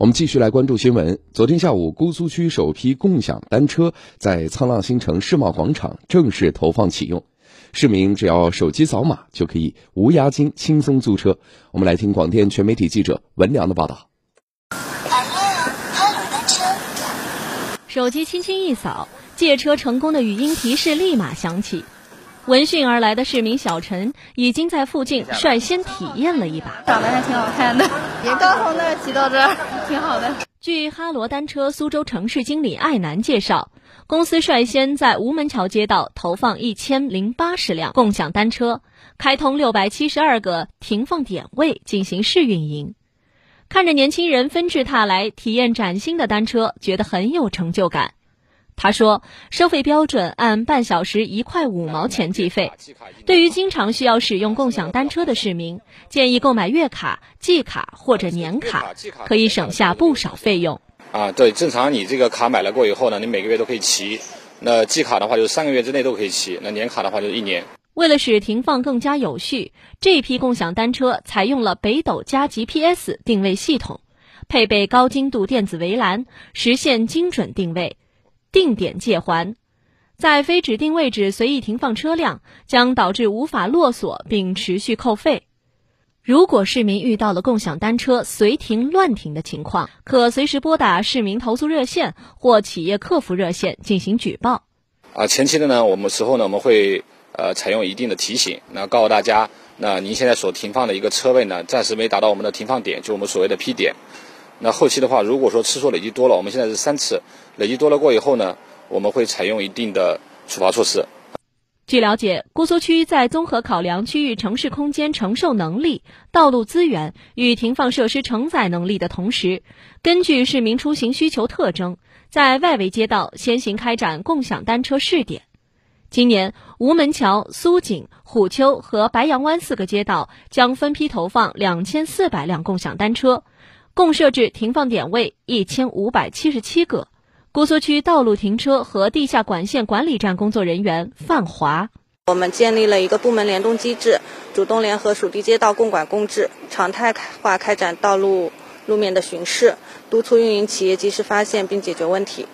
我们继续来关注新闻。昨天下午，姑苏区首批共享单车在沧浪新城世贸广场正式投放启用，市民只要手机扫码就可以无押金轻松租车。我们来听广电全媒体记者文良的报道。手机轻轻一扫，借车成功的语音提示立马响起。闻讯而来的市民小陈已经在附近率先体验了一把，长得还挺好看的，也刚从那儿骑到这儿，挺好的。据哈罗单车苏州城市经理艾楠介绍，公司率先在吴门桥街道投放一千零八十辆共享单车，开通六百七十二个停放点位进行试运营。看着年轻人纷至沓来体验崭新的单车，觉得很有成就感。他说，收费标准按半小时一块五毛钱计费。对于经常需要使用共享单车的市民，建议购买月卡、季卡或者年卡，可以省下不少费用。啊，对，正常你这个卡买了过以后呢，你每个月都可以骑。那季卡的话，就是三个月之内都可以骑；那年卡的话，就是一年。为了使停放更加有序，这批共享单车采用了北斗加 GPS 定位系统，配备高精度电子围栏，实现精准定位。定点借还，在非指定位置随意停放车辆，将导致无法落锁并持续扣费。如果市民遇到了共享单车随停乱停的情况，可随时拨打市民投诉热线或企业客服热线进行举报。啊，前期的呢，我们时候呢，我们会呃采用一定的提醒，那告诉大家，那您现在所停放的一个车位呢，暂时没达到我们的停放点，就我们所谓的 P 点。那后期的话，如果说次数累积多了，我们现在是三次，累积多了过以后呢，我们会采用一定的处罚措施。据了解，姑苏区在综合考量区域城市空间承受能力、道路资源与停放设施承载能力的同时，根据市民出行需求特征，在外围街道先行开展共享单车试点。今年，吴门桥、苏锦、虎丘和白杨湾四个街道将分批投放两千四百辆共享单车。共设置停放点位一千五百七十七个。姑苏区道路停车和地下管线管理站工作人员范华：我们建立了一个部门联动机制，主动联合属地街道共管共治，常态化开展道路路面的巡视，督促运营企业及时发现并解决问题。